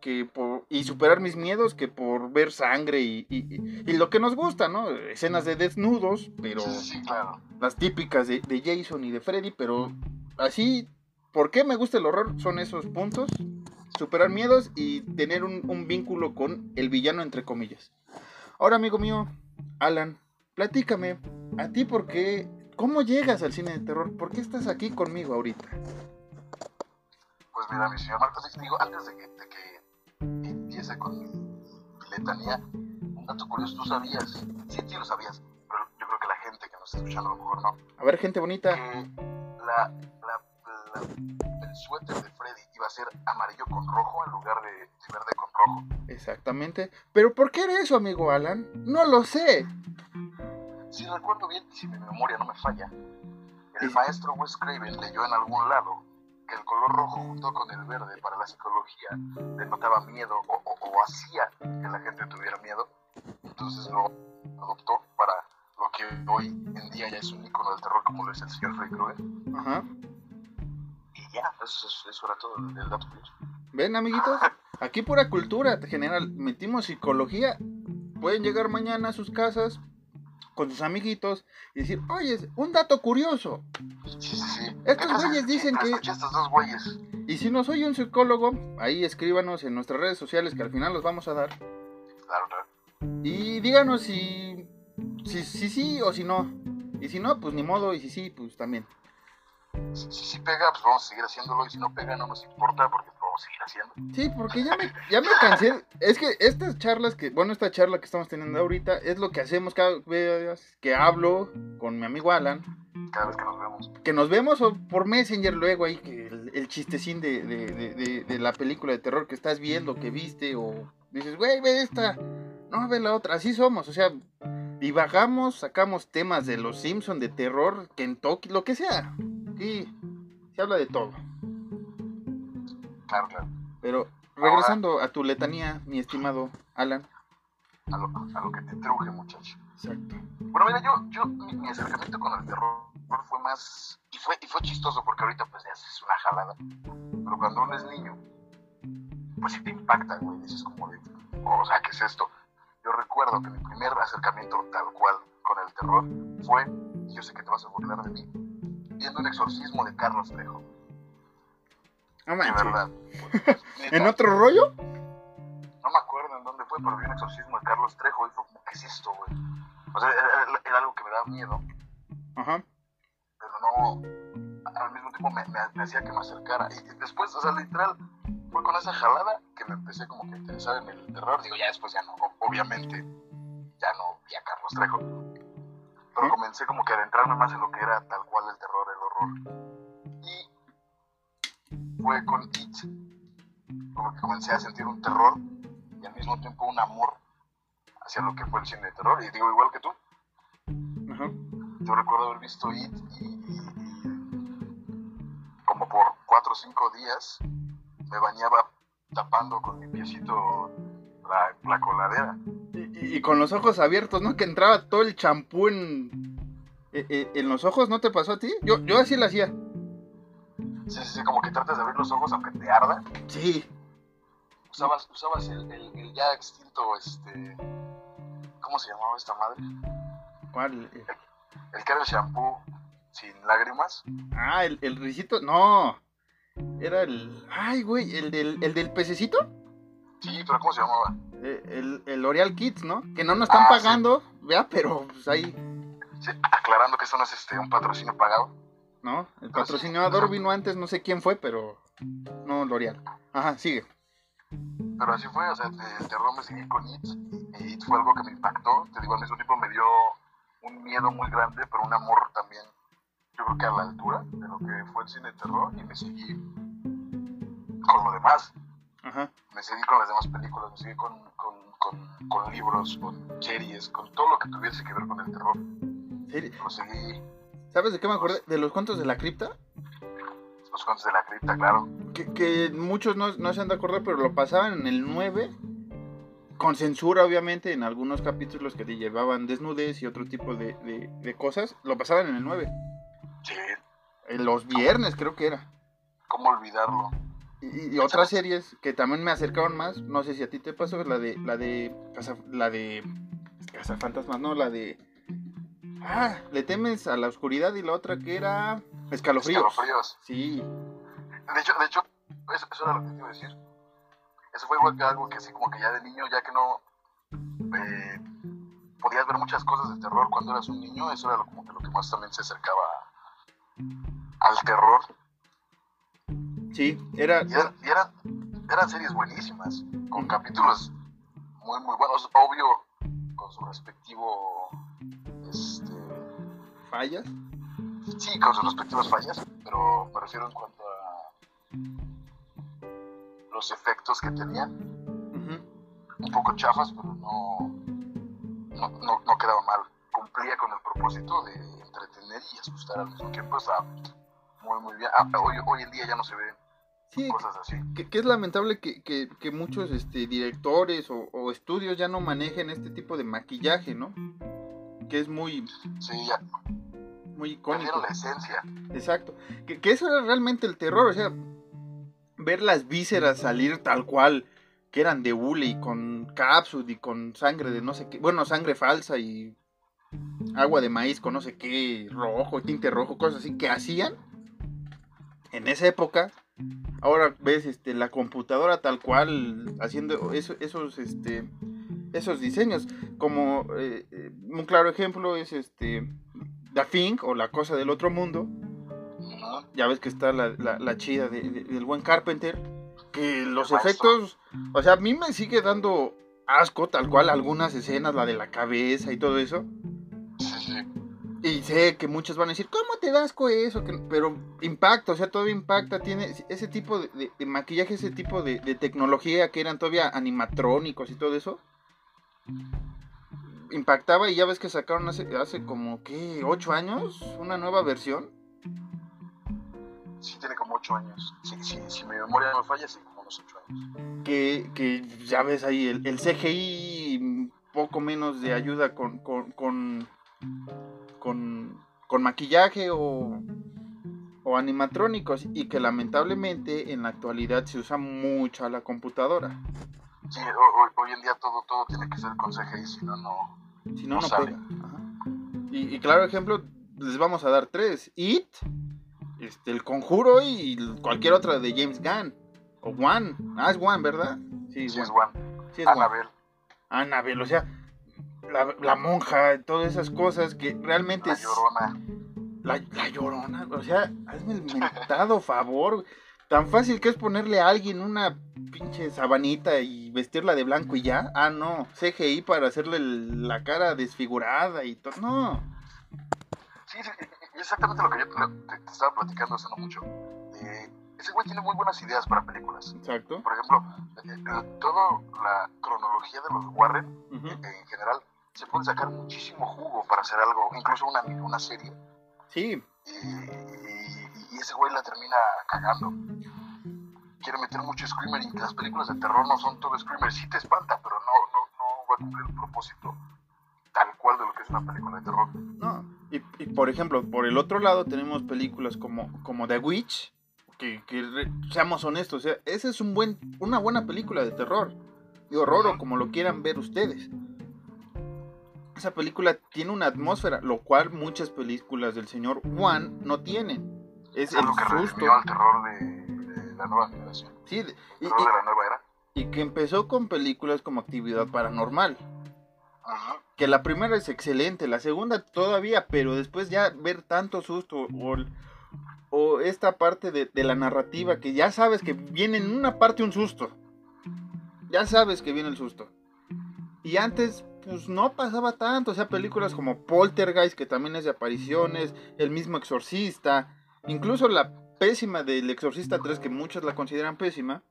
[SPEAKER 1] que por, y superar mis miedos que por ver sangre y, y- y- lo que nos gusta, ¿no? Escenas de desnudos, pero
[SPEAKER 2] sí, sí, claro.
[SPEAKER 1] las típicas de, de Jason y de Freddy, pero así ¿Por qué me gusta el horror? Son esos puntos. Superar miedos y tener un, un vínculo con el villano, entre comillas. Ahora, amigo mío, Alan, platícame. ¿A ti por qué? ¿Cómo llegas al cine de terror? ¿Por qué estás aquí conmigo ahorita?
[SPEAKER 2] Pues mira, mi señor Marcos, te digo, antes de que, de que empiece con mi, letanía, un dato curioso, tú sabías, sí, sí lo sabías, pero yo creo que la gente que nos está escuchando a lo mejor no,
[SPEAKER 1] A ver, gente bonita.
[SPEAKER 2] que la, la- la- el suéter de Freddy iba a ser amarillo con rojo en lugar de, de verde con rojo.
[SPEAKER 1] Exactamente. ¿Pero por qué era eso, amigo Alan? No lo sé.
[SPEAKER 2] Si recuerdo bien, y si mi memoria no me falla, el maestro Wes Craven leyó en algún lado que el color rojo junto con el verde para la psicología denotaba miedo o, o- o hacía que la gente tuviera miedo. Entonces lo adoptó para lo que hoy en día ya es un icono del terror como lo es el señor Freddy Krueger.
[SPEAKER 1] Ajá.
[SPEAKER 2] Y ya, eso, eso- eso era todo el, dato curioso.
[SPEAKER 1] ¿Ven, amiguitos? Aquí pura cultura general. Metimos psicología. Pueden llegar mañana a sus casas con sus amiguitos y decir, oye, un dato curioso.
[SPEAKER 2] Sí, sí, sí.
[SPEAKER 1] Estos güeyes dicen que-
[SPEAKER 2] Escuché a estos dos güeyes.
[SPEAKER 1] Y si nos oye un psicólogo, ahí escríbanos en nuestras redes sociales que al final los vamos a dar.
[SPEAKER 2] Claro, claro.
[SPEAKER 1] Y díganos si, si, si sí o si no. Y si no, pues ni modo. Y si sí, pues también.
[SPEAKER 2] Si, si, si pega, pues vamos a seguir haciéndolo. Y si no pega, no nos importa porque lo vamos a seguir haciendo.
[SPEAKER 1] Sí, porque ya me, ya me cansé. Es que estas charlas que, bueno, esta charla que estamos teniendo ahorita es lo que hacemos cada vez que hablo con mi amigo Alan.
[SPEAKER 2] Cada vez que nos vemos.
[SPEAKER 1] Que nos vemos o por Messenger luego ahí, que el, el chistecín de, de, de, de- de la película de terror que estás viendo, que viste, o dices, güey, ve esta, no, ve la otra. Así somos, o sea, divagamos, sacamos temas de los Simpsons, de terror, Kentucky, lo que sea. Y se habla de todo.
[SPEAKER 2] Claro, claro.
[SPEAKER 1] Pero regresando a tu letanía, mi estimado Alan.
[SPEAKER 2] A lo, a lo que te truje, muchacho.
[SPEAKER 1] Exacto.
[SPEAKER 2] Bueno, mira, yo, yo mi, mi acercamiento con el terror fue más. Y fue, y fue chistoso porque ahorita, pues ya es una jalada. Pero cuando uno es niño, pues sí te impacta, güey. Dices, como de. O sea, ¿qué es esto? Yo recuerdo que mi primer acercamiento tal cual con el terror fue, yo sé que te vas a burlar de mí, viendo un exorcismo de Carlos Trejo.
[SPEAKER 1] No
[SPEAKER 2] De verdad.
[SPEAKER 1] ¿En otro rollo?
[SPEAKER 2] No me acuerdo en dónde fue, pero vi un exorcismo de Carlos Trejo y fue ¿qué es esto, güey? O sea, era, algo que me daba miedo,
[SPEAKER 1] Ajá.
[SPEAKER 2] pero no, al mismo tiempo me, me- me hacía que me acercara. Y después, o sea, literal, fue con esa jalada que me empecé como que a interesar en el terror. Digo, ya después ya no, obviamente, ya no vi a Carlos Trejo. Pero comencé como que a adentrarme más en lo que era tal cual el terror, el horror. Y fue con It, como que comencé a sentir un terror y al mismo tiempo un amor hacia lo que fue el cine de terror. Y digo, igual que tú,
[SPEAKER 1] Ajá.
[SPEAKER 2] yo recuerdo haber visto It y, y- y como por cuatro o cinco días me bañaba tapando con mi piecito la, la coladera.
[SPEAKER 1] Y, y- con los ojos abiertos, ¿no? Que entraba todo el champú en, en los ojos, ¿no te pasó a ti? Yo, yo así lo hacía.
[SPEAKER 2] Sí, sí, sí, como que tratas de abrir los ojos aunque te arda.
[SPEAKER 1] Sí.
[SPEAKER 2] Usabas, usabas el, el- el ya extinto, este... ¿Cómo se llamaba esta madre?
[SPEAKER 1] ¿Cuál?
[SPEAKER 2] El que era el shampoo sin lágrimas.
[SPEAKER 1] Ah, el, el risito. No. Era el. Ay, güey, el del, el del pececito.
[SPEAKER 2] Sí, pero ¿cómo se llamaba?
[SPEAKER 1] Eh, El, el L'Oreal Kids, ¿no? Que no nos están
[SPEAKER 2] Ah, sí.
[SPEAKER 1] pagando, vea, pero pues ahí,
[SPEAKER 2] Sí, aclarando que esto no es este, un patrocinio pagado.
[SPEAKER 1] ¿no? El patrocinador vino antes, no sé quién fue, pero no L'Oreal. Ajá, sigue.
[SPEAKER 2] Pero así fue, o sea, el terror me seguí con It. Y It fue algo que me impactó. Te digo, al mismo tiempo me dio un miedo muy grande, pero un amor también, yo creo que a la altura de lo que fue el cine de terror. Y me seguí con lo demás.
[SPEAKER 1] Ajá.
[SPEAKER 2] Me seguí con las demás películas, me seguí con, con, con, con libros, con series, con todo lo que tuviese que ver con el terror. Seguí,
[SPEAKER 1] ¿Sabes de qué me acordé? De los cuentos de la cripta.
[SPEAKER 2] los cuentos de la cripta, claro.
[SPEAKER 1] Que, que muchos no, no se han de acordar, pero lo pasaban en el 9. Con censura, obviamente, en algunos capítulos que te llevaban desnudez y otro tipo de, de- de cosas. Lo pasaban en el 9.
[SPEAKER 2] Sí,
[SPEAKER 1] En los viernes, creo que era.
[SPEAKER 2] ¿cómo olvidarlo?
[SPEAKER 1] Y, y otras series que también me acercaban más, no sé si a ti te pasó, la de la de Casa, la de Cazafantasmas, no, la de ah, le temes a la oscuridad y la otra que era Escalofríos.
[SPEAKER 2] Escalofríos.
[SPEAKER 1] Sí.
[SPEAKER 2] de hecho, de hecho eso, eso era lo que te iba a decir. Eso fue igual que algo que así como que ya de niño, ya que no eh, podías ver muchas cosas de terror cuando eras un niño, eso era lo, como que lo que más también se acercaba al terror.
[SPEAKER 1] Sí, era...
[SPEAKER 2] Y, era- y eran series buenísimas, con capítulos muy, muy buenos, obvio, con su respectivo, este,
[SPEAKER 1] fallas.
[SPEAKER 2] sí, con sus respectivas fallas, pero me refiero en cuanto a los efectos que tenían, un poco chafas, pero no, no, no, no quedaba mal. Cumplía con el propósito de entretener y asustar al mismo tiempo, estaba muy, muy bien. Ah, hoy, hoy en día ya no se ven
[SPEAKER 1] Sí,
[SPEAKER 2] cosas así.
[SPEAKER 1] que, que es lamentable que, que- que muchos este, directores o, o estudios ya no manejen este tipo de maquillaje, ¿no? Que es muy,
[SPEAKER 2] Sí, ya
[SPEAKER 1] muy icónico.
[SPEAKER 2] la esencia.
[SPEAKER 1] Exacto. Que, que eso era realmente el terror, o sea, ver las vísceras salir tal cual, que eran de hule y con cápsula y con sangre de no sé qué, bueno, sangre falsa y agua de maíz con no sé qué, rojo, tinte rojo, cosas así, que hacían en esa época. Ahora ves este, la computadora tal cual haciendo eso- esos, este, esos diseños. Como eh, eh, un claro ejemplo es este The Thing o La Cosa del Otro Mundo. Ya ves que está la, la- la chida de- de- del buen Carpenter. Que los efectos, o sea, a mí me sigue dando asco tal cual algunas escenas, la de la cabeza y todo eso. Y sé que muchos van a decir, ¿cómo te da asco eso? Que- Pero impacta, o sea, todavía impacta, tiene ese tipo de, de- de maquillaje, ese tipo de, de tecnología que eran todavía animatrónicos y todo eso. Impactaba y ya ves que sacaron hace, hace como, ¿qué? ¿Ocho años? Una nueva versión.
[SPEAKER 2] Sí, tiene como 8 años. Sí, sí, si mi memoria no me falla, sí, como unos 8 años.
[SPEAKER 1] Que, que ya ves ahí el, el CGI poco menos de ayuda con, con, con, con, con maquillaje o, o animatrónicos y que lamentablemente en la actualidad se usa mucho a la computadora.
[SPEAKER 2] Sí, ho- hoy, hoy en día todo, todo tiene que ser con CGI, si no, no.
[SPEAKER 1] Si no,
[SPEAKER 2] No
[SPEAKER 1] no
[SPEAKER 2] sale.
[SPEAKER 1] pega. Ajá. Y, y claro ejemplo, les vamos a dar tres. It, este, El Conjuro y cualquier otra de James Gunn. O One. Ah, es One, ¿verdad? Sí,
[SPEAKER 2] Sí, es
[SPEAKER 1] One. Sí, es One.
[SPEAKER 2] Annabelle,
[SPEAKER 1] Annabelle, o sea, la, la monja, todas esas cosas que realmente
[SPEAKER 2] La
[SPEAKER 1] es...
[SPEAKER 2] Llorona.
[SPEAKER 1] La, la llorona, o sea, hazme el mentado favor. Tan fácil que es ponerle a alguien una pinche sabanita y vestirla de blanco y ya. Ah, no, CGI para hacerle la cara desfigurada y todo. No.
[SPEAKER 2] Sí, exactamente lo que yo te, te- te estaba platicando hace no mucho. Eh, ese güey tiene muy buenas ideas para películas.
[SPEAKER 1] Exacto.
[SPEAKER 2] Por ejemplo, eh, toda la cronología de los Warren,
[SPEAKER 1] Ujú.
[SPEAKER 2] en general, se puede sacar muchísimo jugo para hacer algo, incluso una, una serie.
[SPEAKER 1] Sí,
[SPEAKER 2] Y, y- ese güey la termina cagando. Quiere meter mucho Screamer y las películas de terror no son todo Screamer. Sí te espanta, pero no, no, no va a cumplir el propósito tal cual de lo que es una película de terror.
[SPEAKER 1] no. Y, y, por ejemplo, por el otro lado tenemos películas como, como The Witch, que, que re- seamos honestos, o sea, esa es un buen, una buena película de terror, de horror o como lo quieran ver ustedes. Esa película tiene una atmósfera, lo cual muchas películas del señor Juan no tienen. Es
[SPEAKER 2] Es
[SPEAKER 1] el
[SPEAKER 2] algo que revivió al terror de, de la nueva generación.
[SPEAKER 1] Sí, de- y,
[SPEAKER 2] terror de la nueva era.
[SPEAKER 1] y- y que empezó con películas como Actividad Paranormal.
[SPEAKER 2] Ajá.
[SPEAKER 1] que la primera es excelente, la segunda todavía, pero después ya ver tanto susto o, o esta parte de, de la narrativa que ya sabes que viene en una parte un susto. Ya sabes que viene el susto. Y antes, pues no pasaba tanto, o sea, películas como Poltergeist, que también es de apariciones, El mismo Exorcista, incluso la pésima del Exorcista 3, que muchos la consideran pésima,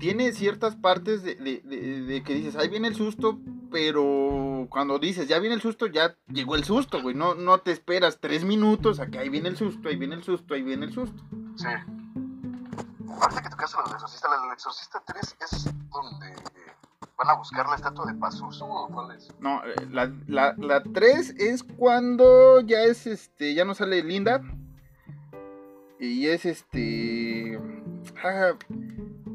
[SPEAKER 1] tiene ciertas partes de, de- de- de que dices, ahí viene el susto, pero cuando dices, ya viene el susto, ya llegó el susto, güey. No, no te esperas tres minutos a que ahí viene el susto, ahí viene el susto, ahí viene el susto.
[SPEAKER 2] Sí. Ahorita que tocaste la del exorcista, la del exorcista 3 es donde van a buscar la estatua de Pazuzu o cuál es.
[SPEAKER 1] No, eh, la, la, la 3 es cuando ya es este, ya no sale Linda. Y es este. ah,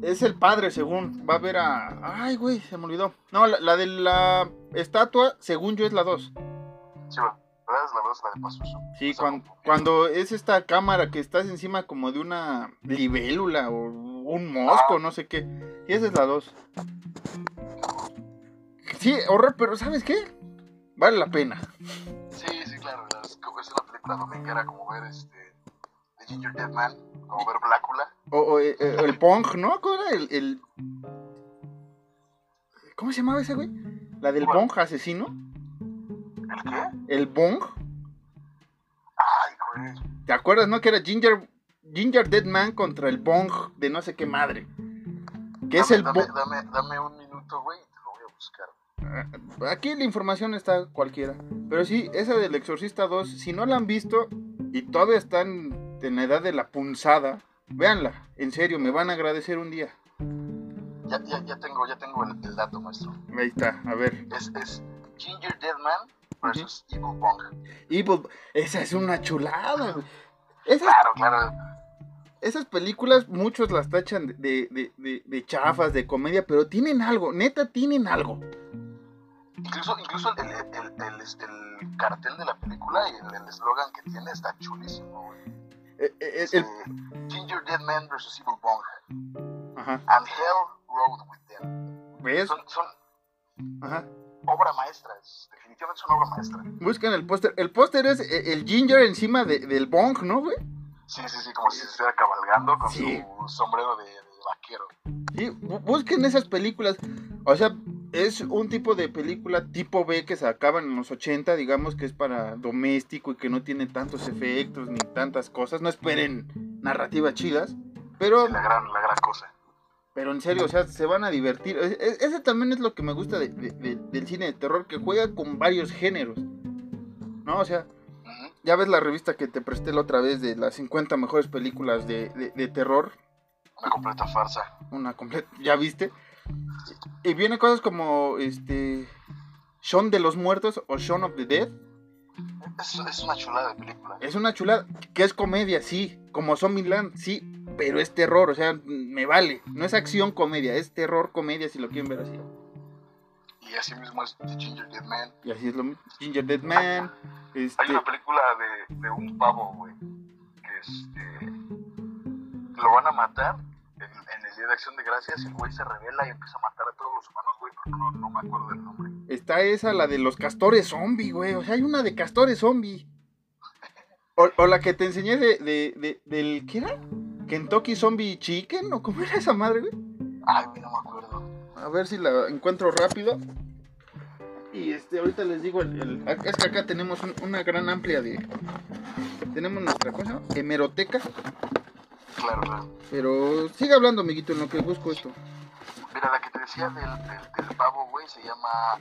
[SPEAKER 1] es el padre, según. Va a ver a. Ay, güey, se me olvidó. No, la, la de la estatua, según yo, es la 2.
[SPEAKER 2] Sí, va. Es la 2, la de Pazuzu.
[SPEAKER 1] Sí,
[SPEAKER 2] Esa
[SPEAKER 1] cuan-
[SPEAKER 2] como-
[SPEAKER 1] cuando es esta cámara que estás encima como de una libélula o un mosco, no sé qué. Y esa es la 2. Sí, horror, pero ¿sabes qué? Vale la pena.
[SPEAKER 2] Sí, sí, claro. Es una película dominguera como ver este. The Ginger Dead Man, como ver Blácula.
[SPEAKER 1] O, o, eh, eh, el Pong, ¿no? ¿Cuál era el, el- ¿Cómo se llamaba ese güey? La del. Bong asesino.
[SPEAKER 2] ¿El qué?
[SPEAKER 1] El Bong.
[SPEAKER 2] Ay, güey.
[SPEAKER 1] ¿Te acuerdas, no? Que era Ginger, Ginger Dead Man contra el Bong de no sé qué madre. Que es el
[SPEAKER 2] dame, dame, dame un minuto, güey, y te lo voy a buscar.
[SPEAKER 1] Aquí la información está cualquiera. Pero sí, esa del Exorcista 2, si no la han visto y todavía están en la edad de la punzada, véanla. En serio, me van a agradecer un día.
[SPEAKER 2] Ya, ya, ya tengo, ya tengo el, el dato, maestro.
[SPEAKER 1] Ahí está, a ver.
[SPEAKER 2] Es, es Ginger Dead Man versus Evil Bong.
[SPEAKER 1] Evil, esa es una chulada. Esas,
[SPEAKER 2] Claro, claro.
[SPEAKER 1] esas películas, muchos las tachan de, de, de- de- chafas, de comedia, pero tienen algo, neta, tienen algo.
[SPEAKER 2] Incluso, incluso el, el, el, el, el cartel de la película y el eslogan que tiene está chulísimo, güey.
[SPEAKER 1] Eh, eh,
[SPEAKER 2] Es,
[SPEAKER 1] el-
[SPEAKER 2] eh, Ginger Dead Man versus Evil Bong.
[SPEAKER 1] ajá,
[SPEAKER 2] And Hell Road with Them.
[SPEAKER 1] ¿ves?
[SPEAKER 2] Son, son
[SPEAKER 1] Ajá.
[SPEAKER 2] obra maestra, es- definitivamente son obra maestra.
[SPEAKER 1] Buscan el póster. El póster es eh, el Ginger encima de- del Bong, ¿no, güey?
[SPEAKER 2] Sí, sí, sí, como si se estuviera cabalgando con
[SPEAKER 1] Sí.
[SPEAKER 2] su sombrero de, de vaquero.
[SPEAKER 1] Sí, bu- busquen esas películas. O sea, es un tipo de película tipo B que se acaban en los 80, digamos que es para doméstico y que no tiene tantos efectos ni tantas cosas. No esperen narrativas chidas. Pero,
[SPEAKER 2] la gran, la gran cosa.
[SPEAKER 1] pero en serio, o sea, se van a divertir. E- e- Ese también es lo que me gusta de- de- de- del cine de terror, que juega con varios géneros. ¿No? O sea, ya ves la revista que te presté la otra vez de las 50 mejores películas de- de terror.
[SPEAKER 2] Una completa farsa.
[SPEAKER 1] una completa, ¿ya viste? Y viene cosas como este Shaun de los Muertos o Shaun of the Dead.
[SPEAKER 2] Es, es una chulada de película.
[SPEAKER 1] Es una chulada, que es comedia, sí, como Zombieland, sí, pero es terror, o sea, me vale. No es acción comedia, es terror comedia si lo quieren ver así.
[SPEAKER 2] Y así mismo es The Ginger Dead Man.
[SPEAKER 1] Y así es lo mismo. Ginger Dead Man,
[SPEAKER 2] Hay
[SPEAKER 1] este,
[SPEAKER 2] una película de, de un pavo, güey, que este, lo van a matar Día de Acción de Gracias el güey se revela y empieza a matar a todos los humanos, güey, pero no, no me acuerdo del nombre.
[SPEAKER 1] está esa, la de los castores zombie, güey, o sea, hay una de castores zombie. O, o la que te enseñé de, de, de- del, ¿qué era? Kentucky Zombie Chicken, ¿o cómo era esa madre, güey?
[SPEAKER 2] Ay, no me acuerdo.
[SPEAKER 1] A ver si la encuentro rápido. Y este, ahorita les digo, el, el- es que acá tenemos un- una gran amplia de... Tenemos nuestra cosa, hemeroteca.
[SPEAKER 2] Claro, claro.
[SPEAKER 1] Pero sigue hablando, amiguito, en lo que busco esto.
[SPEAKER 2] Mira, la que te decía del, del, del pavo, güey, se llama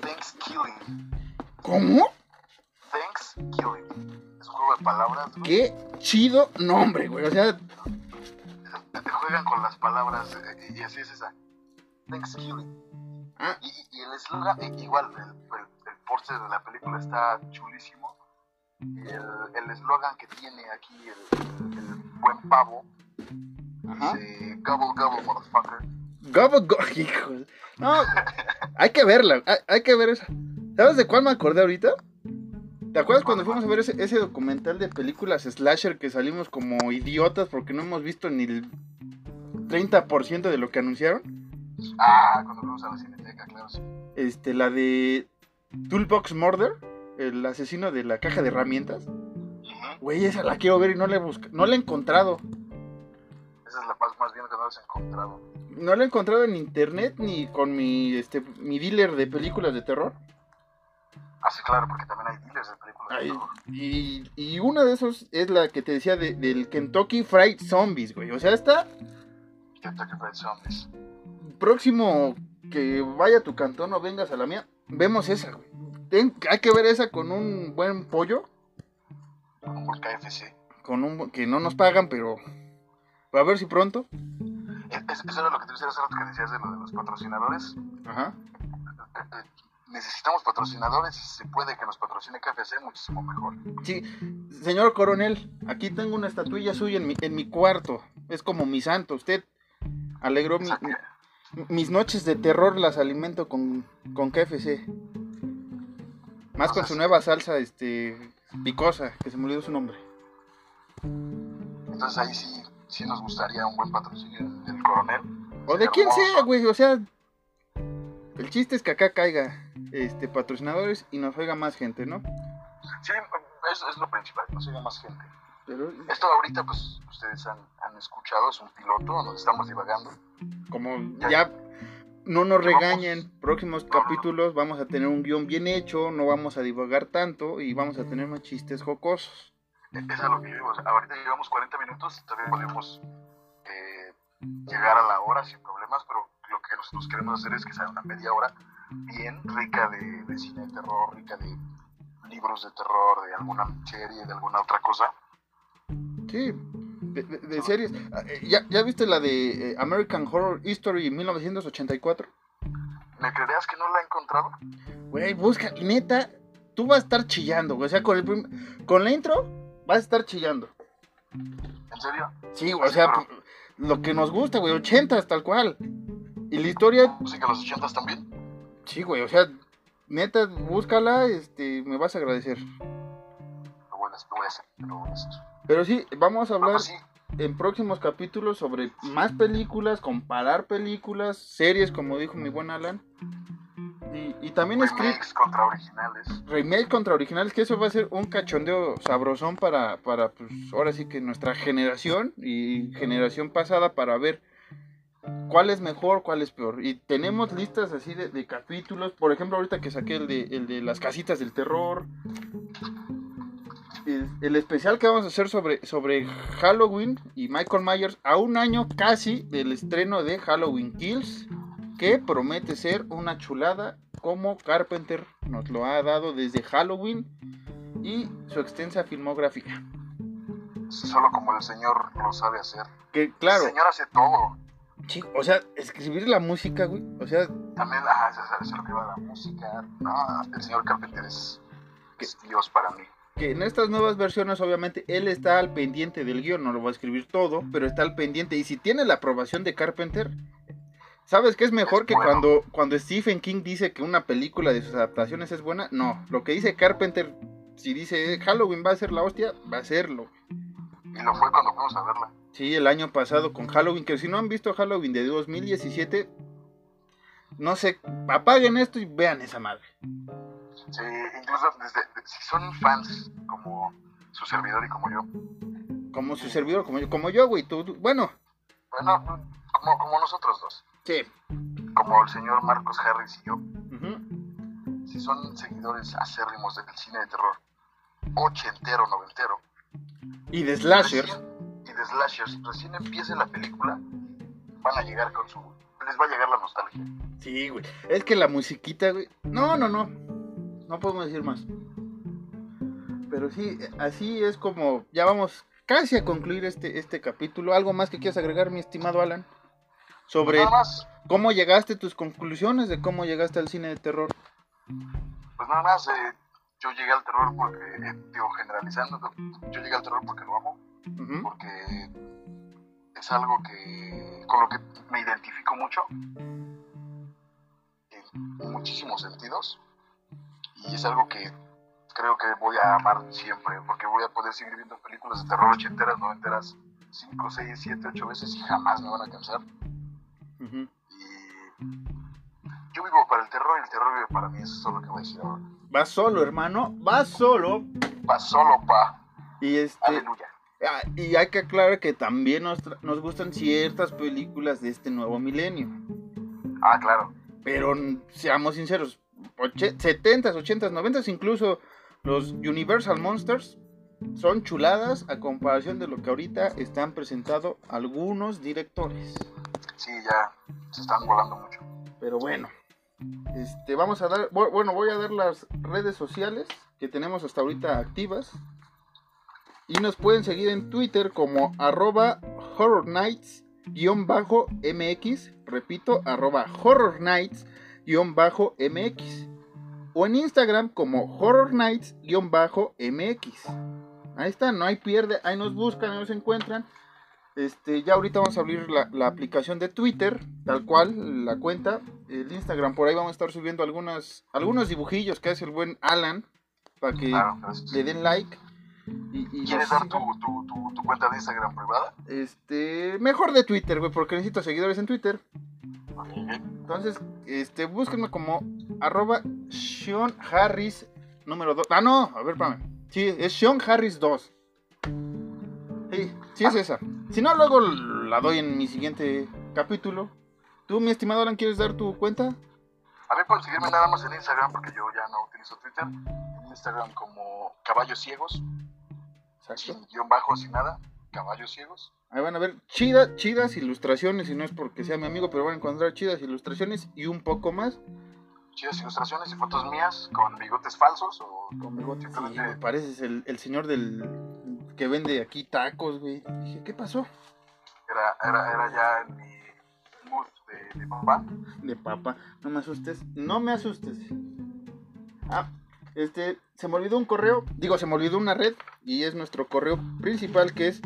[SPEAKER 2] Thanksgiving.
[SPEAKER 1] ¿Cómo?
[SPEAKER 2] Thanksgiving. Es un juego de palabras, güey.
[SPEAKER 1] Qué chido nombre, güey. O sea,
[SPEAKER 2] Te juegan con las palabras eh, y así es esa. Thanksgiving.
[SPEAKER 1] ah,
[SPEAKER 2] Y, y el eslogan, i- igual, el, el, el de la película está chulísimo. El el eslogan que tiene aquí el, el buen pavo
[SPEAKER 1] ajá.
[SPEAKER 2] dice Gobble Gobble Motherfucker.
[SPEAKER 1] Gobble, go- hijo. No, hay que verla, hay, hay que ver esa. ¿Sabes de cuál me acordé ahorita? ¿Te acuerdas cuando fuimos a ver ese, ese documental de películas slasher que salimos como idiotas porque no hemos visto ni el 30% de lo que anunciaron?
[SPEAKER 2] Ah, cuando fuimos a la cineteca, claro, sí.
[SPEAKER 1] Este, la de Toolbox Murder, el asesino de la caja de herramientas. Güey, esa la quiero ver y no la he, busca- no la he encontrado.
[SPEAKER 2] Esa es la paz más bien que no has encontrado.
[SPEAKER 1] No la he encontrado en internet ni con mi, este, mi dealer de películas de terror.
[SPEAKER 2] Ah, sí, claro, porque también hay dealers de películas. de
[SPEAKER 1] Ay,
[SPEAKER 2] terror.
[SPEAKER 1] y, y una de esos es la que te decía de- del Kentucky Fried Zombies, güey. O sea, está
[SPEAKER 2] Kentucky Fried Zombies.
[SPEAKER 1] próximo que vaya a tu cantón o vengas a la mía, vemos esa, güey. Hay que ver esa con un buen pollo,
[SPEAKER 2] Con un buen KFC.
[SPEAKER 1] con un bu- que no nos pagan, pero a ver si pronto.
[SPEAKER 2] Es- es- Eso era lo que te decía hace rato que decías de lo de los patrocinadores.
[SPEAKER 1] Ajá.
[SPEAKER 2] Eh, eh, Necesitamos patrocinadores y si se puede que nos patrocine KFC, muchísimo mejor.
[SPEAKER 1] Sí, señor coronel, aquí tengo una estatuilla suya en mi, en mi cuarto. Es como mi santo. Usted alegró mi- mi- mis noches de terror, las alimento con, con KFC. Más con su nueva salsa, este, picosa, que se me olvidó su nombre.
[SPEAKER 2] Entonces ahí sí, sí nos gustaría un buen patrocinio del coronel.
[SPEAKER 1] O de quien sea, güey, o sea, el chiste es que acá caiga, este, patrocinadores y nos oiga más gente, ¿no?
[SPEAKER 2] Sí, es, es lo principal, no siga más gente.
[SPEAKER 1] Pero
[SPEAKER 2] Esto ahorita, pues, ustedes han, han escuchado, es un piloto donde estamos divagando.
[SPEAKER 1] como
[SPEAKER 2] Ya.
[SPEAKER 1] ya no nos regañen, próximos capítulos vamos a tener un guion bien hecho, no vamos a divagar tanto y vamos a tener más chistes jocosos.
[SPEAKER 2] Es a lo que sea, ahorita llevamos 40 minutos, todavía podemos eh, llegar a la hora sin problemas, pero lo que nosotros queremos hacer es que sea una media hora bien rica de, de cine de terror, rica de libros de terror, de alguna serie, de alguna otra cosa.
[SPEAKER 1] Sí, de, de- de series. Ah, eh, ¿Ya, ¿Ya viste la de eh, American Horror History 1984?
[SPEAKER 2] ¿Me creerías que no la he encontrado?
[SPEAKER 1] Güey, busca, y neta, tú vas a estar chillando, güey. O sea, con, el prim- con la intro vas a estar chillando.
[SPEAKER 2] ¿En serio?
[SPEAKER 1] Sí, güey, o sea, lo que nos gusta, güey, 80 tal cual. Y la historia,
[SPEAKER 2] Música de los 80 también.
[SPEAKER 1] sí, güey, o sea, neta, búscala, este, me vas a agradecer.
[SPEAKER 2] Lo voy a, voy a hacer, lo voy a hacer.
[SPEAKER 1] Pero sí, vamos a hablar
[SPEAKER 2] pues sí,
[SPEAKER 1] en próximos capítulos sobre más películas, comparar películas, series, como dijo mi buen Alan. Y, y también
[SPEAKER 2] remakes contra originales.
[SPEAKER 1] remake contra originales, que eso va a ser un cachondeo sabrosón para, para pues, ahora sí que nuestra generación y generación pasada para ver cuál es mejor, cuál es peor. Y tenemos listas así de, de capítulos, por ejemplo, ahorita que saqué el de, el de las casitas del terror. El, el especial que vamos a hacer sobre, sobre Halloween y Michael Myers a un año casi del estreno de Halloween Kills, que promete ser una chulada como Carpenter nos lo ha dado desde Halloween y su extensa filmografía.
[SPEAKER 2] Solo como el señor lo sabe hacer.
[SPEAKER 1] Que claro,
[SPEAKER 2] El señor hace todo.
[SPEAKER 1] sí, o sea, escribir la música, güey, o sea,
[SPEAKER 2] También, ah, eso, es lo que va la música. No, el señor Carpenter es, es Dios para mí.
[SPEAKER 1] Que en estas nuevas versiones obviamente él está al pendiente del guion, no lo va a escribir todo, pero está al pendiente y si tiene la aprobación de Carpenter, ¿sabes qué es mejor que cuando, cuando Stephen King dice que una película de sus adaptaciones es buena? No, lo que dice Carpenter, si dice Halloween va a ser la hostia, va a serlo.
[SPEAKER 2] Y lo fue cuando fuimos a verla.
[SPEAKER 1] Sí, el año pasado con Halloween, que si no han visto Halloween de 2017, no sé, apaguen esto y vean esa madre.
[SPEAKER 2] Sí, incluso desde, si son fans como su servidor y como yo.
[SPEAKER 1] Como su servidor, como yo, como yo, güey, tú, tú- bueno,
[SPEAKER 2] Bueno, como, como nosotros dos.
[SPEAKER 1] sí.
[SPEAKER 2] Como el señor Marcos Harris y yo. Si son seguidores acérrimos del cine de terror. Ochentero, noventero.
[SPEAKER 1] Y de slashers.
[SPEAKER 2] Recién- y de slashers. Recién empiece la película. Van a llegar con su... Les va a llegar la nostalgia.
[SPEAKER 1] Sí, güey. Es que la musiquita, güey. No, no, no. No podemos decir más. Pero sí, así es como ya vamos casi a concluir este, este capítulo. ¿Algo más que quieras agregar, mi estimado Alan? Sobre
[SPEAKER 2] Nada más,
[SPEAKER 1] cómo llegaste, tus conclusiones de cómo llegaste al cine de terror.
[SPEAKER 2] pues nada más, eh, yo llegué al terror porque, eh, digo, generalizando, yo llegué al terror porque lo amo. Porque es algo que con lo que me identifico mucho en muchísimos sentidos y es algo que creo que voy a amar siempre porque voy a poder seguir viendo películas de terror ochenteras, noventeras 5, 6, 7, 8 veces y jamás me van a cansar y yo vivo para el terror y el terror vive para mí, eso es todo lo que voy a decir ahora.
[SPEAKER 1] Vas solo, hermano. Vas solo.
[SPEAKER 2] Va solo pa,
[SPEAKER 1] Y este.
[SPEAKER 2] aleluya.
[SPEAKER 1] ah, y hay que aclarar que también nos, nos gustan ciertas películas de este nuevo milenio.
[SPEAKER 2] Ah, claro.
[SPEAKER 1] Pero seamos sinceros, 70s, 80s, 90s, incluso los Universal Monsters son chuladas a comparación de lo que ahorita están presentando algunos directores.
[SPEAKER 2] Sí, ya se están volando mucho.
[SPEAKER 1] Pero bueno, este, vamos a dar, bu- bueno, voy a dar las redes sociales que tenemos hasta ahorita activas. Y nos pueden seguir en Twitter como arroba Horror Nights-MX. Repito, arroba Horror Nights-MX. O en Instagram como Horror Nights-MX. Ahí está, no hay pierde, ahí nos buscan, ahí nos encuentran. Este, ya ahorita vamos a abrir la, la aplicación de Twitter, tal cual, la cuenta. el Instagram. Por ahí vamos a estar subiendo algunas, algunos dibujillos que hace el buen Alan para que
[SPEAKER 2] Claro, gracias.
[SPEAKER 1] le den like. Y, y
[SPEAKER 2] ¿Quieres dar tu,
[SPEAKER 1] sigan.
[SPEAKER 2] tu, tu, tu cuenta de Instagram privada?
[SPEAKER 1] Este, mejor de Twitter, güey, porque necesito seguidores en Twitter. Entonces, este, búsquenme como arroba Sean Harris número 2. Ah, no, a ver, espérame. Sí, es Sean Harris 2. Sí, sí es esa. Si no, luego la doy en mi siguiente capítulo. ¿Tú, mi estimado Alan, quieres dar tu cuenta?
[SPEAKER 2] A mí pueden seguirme nada más en Instagram porque yo ya no utilizo Twitter. En Instagram como Caballos Ciegos,
[SPEAKER 1] Exacto.
[SPEAKER 2] sin guion bajo, sin nada. Caballos Ciegos.
[SPEAKER 1] Ahí van a ver chidas, chidas ilustraciones, y no es porque sea mi amigo, pero van a encontrar chidas ilustraciones y un poco más.
[SPEAKER 2] Chidas ilustraciones y fotos mías con bigotes falsos o
[SPEAKER 1] Con bigote. Sí, pareces el, el señor del que vende aquí tacos, güey. Dije, ¿qué pasó?
[SPEAKER 2] era, era, era ya en mi mood de, de papá.
[SPEAKER 1] De papa. No me asustes. No me asustes. Ah, este, se me olvidó un correo. Digo, se me olvidó una red. Y es nuestro correo principal que es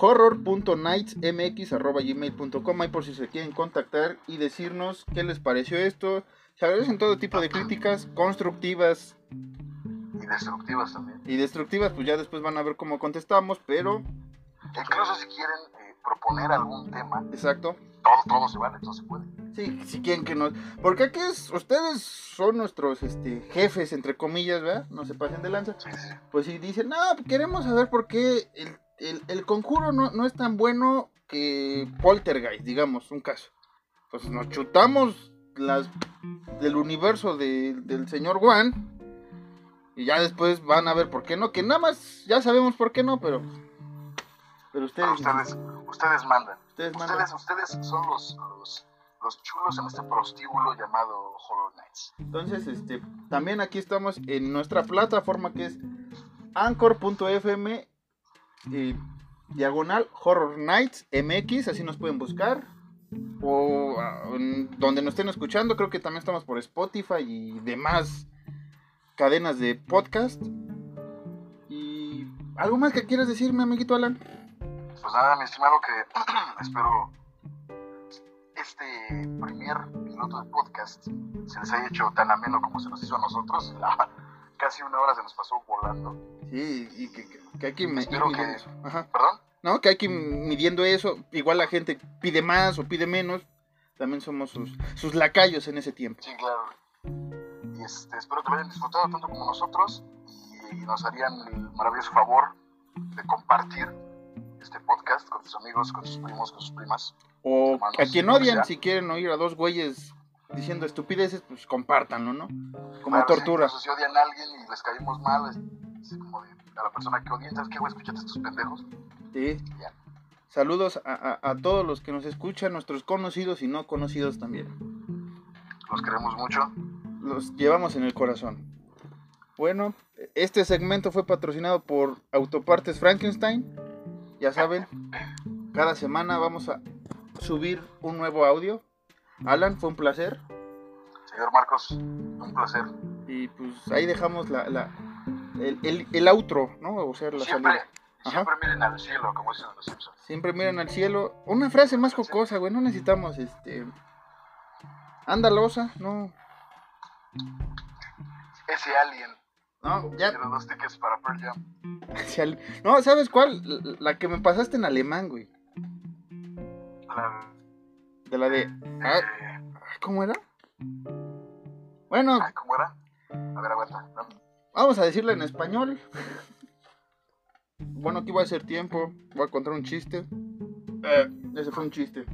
[SPEAKER 1] horror.nightsmx.gmail.com Ahí por si se quieren contactar y decirnos qué les pareció esto. Se agradecen todo tipo de críticas constructivas
[SPEAKER 2] y destructivas también.
[SPEAKER 1] y destructivas. Pues ya después van a ver cómo contestamos. Pero,
[SPEAKER 2] Incluso si quieren eh, proponer algún tema,
[SPEAKER 1] exacto.
[SPEAKER 2] todo, todo se vale, todo se puede.
[SPEAKER 1] Sí, si quieren que nos... Porque aquí es, ustedes son nuestros este, jefes, entre comillas, ¿verdad? No se pasen de lanza.
[SPEAKER 2] Sí, sí.
[SPEAKER 1] Pues si dicen, no, queremos saber por qué el, el- el conjuro no, no es tan bueno que Poltergeist, digamos, un caso. Pues nos chutamos las del universo de- del señor Juan. Y ya después van a ver por qué no. Que nada más ya sabemos por qué no, pero... Pero ustedes...
[SPEAKER 2] Pero ustedes, ustedes mandan.
[SPEAKER 1] ustedes mandan.
[SPEAKER 2] Ustedes, ustedes son los, los, los chulos en este prostíbulo llamado Horror Nights.
[SPEAKER 1] Entonces, este, también aquí estamos en nuestra plataforma que es anchor.fm diagonal Horror Nights MX, así nos pueden buscar. O ah, donde nos estén escuchando, creo que también estamos por Spotify y demás cadenas de podcast. Y algo más que quieras decirme, amiguito Alan.
[SPEAKER 2] Pues nada, mi estimado, que espero este primer piloto de podcast se les haya hecho tan ameno como se nos hizo a nosotros. casi una hora se nos pasó volando.
[SPEAKER 1] Sí, y que, que- que hay que
[SPEAKER 2] Espero que-
[SPEAKER 1] eso. Ajá.
[SPEAKER 2] ¿Perdón?
[SPEAKER 1] ¿no? Que hay que ir midiendo eso. Igual la gente pide más o pide menos. También somos sus, sus lacayos en ese tiempo.
[SPEAKER 2] Sí, claro. Y este, espero que lo hayan disfrutado tanto como nosotros y, nos harían el maravilloso favor de compartir este podcast con sus amigos, con sus primos, con sus primas.
[SPEAKER 1] O
[SPEAKER 2] Hermanos,
[SPEAKER 1] a quien odian, si quieren oír a dos güeyes diciendo estupideces, pues compártanlo, ¿no? Como
[SPEAKER 2] sí,
[SPEAKER 1] tortura.
[SPEAKER 2] incluso si odian a alguien y les caímos mal, es, es como de, a la persona que odian, ¿sabes qué, güey? Escúchate a estos pendejos.
[SPEAKER 1] Sí.
[SPEAKER 2] Ya.
[SPEAKER 1] Saludos a, a- a todos los que nos escuchan, nuestros conocidos y no conocidos también.
[SPEAKER 2] Los queremos mucho.
[SPEAKER 1] Los llevamos en el corazón. Bueno, este segmento fue patrocinado por Autopartes Frankenstein. Ya saben, cada semana vamos a subir un nuevo audio. Alan, fue un placer.
[SPEAKER 2] Señor Marcos, un placer.
[SPEAKER 1] Y pues ahí dejamos la, la- el, el, el outro, ¿no? O sea, la
[SPEAKER 2] Siempre,
[SPEAKER 1] salida.
[SPEAKER 2] Siempre miren al cielo, como dicen los Simpsons.
[SPEAKER 1] Siempre miran al cielo. Una frase más jocosa, güey. No necesitamos este. Ándalosa, no.
[SPEAKER 2] Ese alien,
[SPEAKER 1] No, ya.
[SPEAKER 2] dos tickets para Pearl Jam.
[SPEAKER 1] No, ¿sabes cuál? La- La que me pasaste en alemán, güey.
[SPEAKER 2] La,
[SPEAKER 1] De la de. ah, ¿Cómo era? Bueno,
[SPEAKER 2] ay, ¿Cómo era? A ver, aguanta. No,
[SPEAKER 1] vamos a decirla en español. Bueno, aquí va a ser tiempo. Voy a contar un chiste. Eh, ese fue un chiste.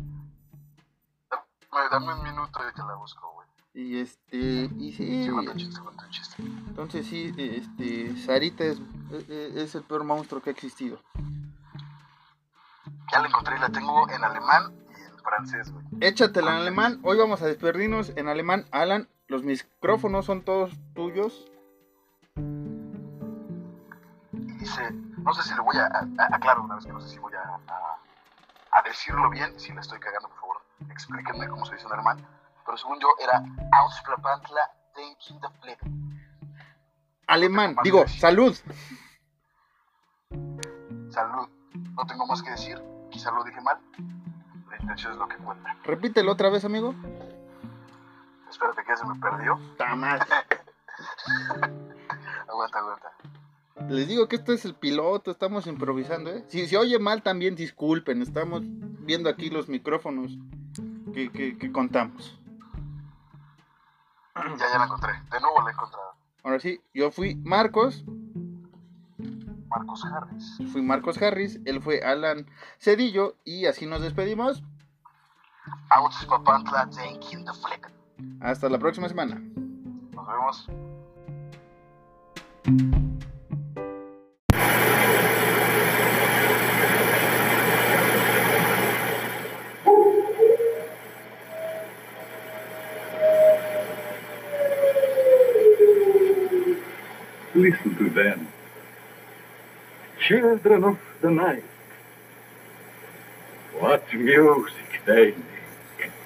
[SPEAKER 2] Dame, dame un minuto y te la busco, güey.
[SPEAKER 1] Y este. Y sí.
[SPEAKER 2] Sí, un chiste, un chiste.
[SPEAKER 1] Entonces sí, este. Sarita es, es es el peor monstruo que ha existido.
[SPEAKER 2] Ya la encontré, la tengo en alemán francés, güey.
[SPEAKER 1] Échatela en alemán. Hoy vamos a despedirnos en alemán. Alan, los micrófonos son todos tuyos.
[SPEAKER 2] Y dice, no sé si le voy a, a- aclaro una vez que no sé si voy a, a, a decirlo bien, si la estoy cagando, por favor, explíquenme cómo se dice en alemán. Pero según yo era the Fleck.
[SPEAKER 1] Alemán, digo, salud.
[SPEAKER 2] Salud. No tengo más que decir, quizá lo dije mal. La intención es lo que cuenta.
[SPEAKER 1] Repítelo otra vez, amigo.
[SPEAKER 2] Espérate que ya se me perdió.
[SPEAKER 1] Tamás.
[SPEAKER 2] aguanta, aguanta.
[SPEAKER 1] Les digo que esto es el piloto, estamos improvisando, ¿eh? Si se oye mal también disculpen, estamos viendo aquí los micrófonos que, que, que contamos.
[SPEAKER 2] Ya, ya la encontré. De nuevo la he encontrado.
[SPEAKER 1] Ahora sí, yo fui Marcos,
[SPEAKER 2] Marcos Harris.
[SPEAKER 1] fui Marcos Harris, él fue Alan Cedillo y así nos despedimos. Hasta la próxima semana.
[SPEAKER 2] Nos vemos.
[SPEAKER 3] Listen to them. Children of the night. What music they make.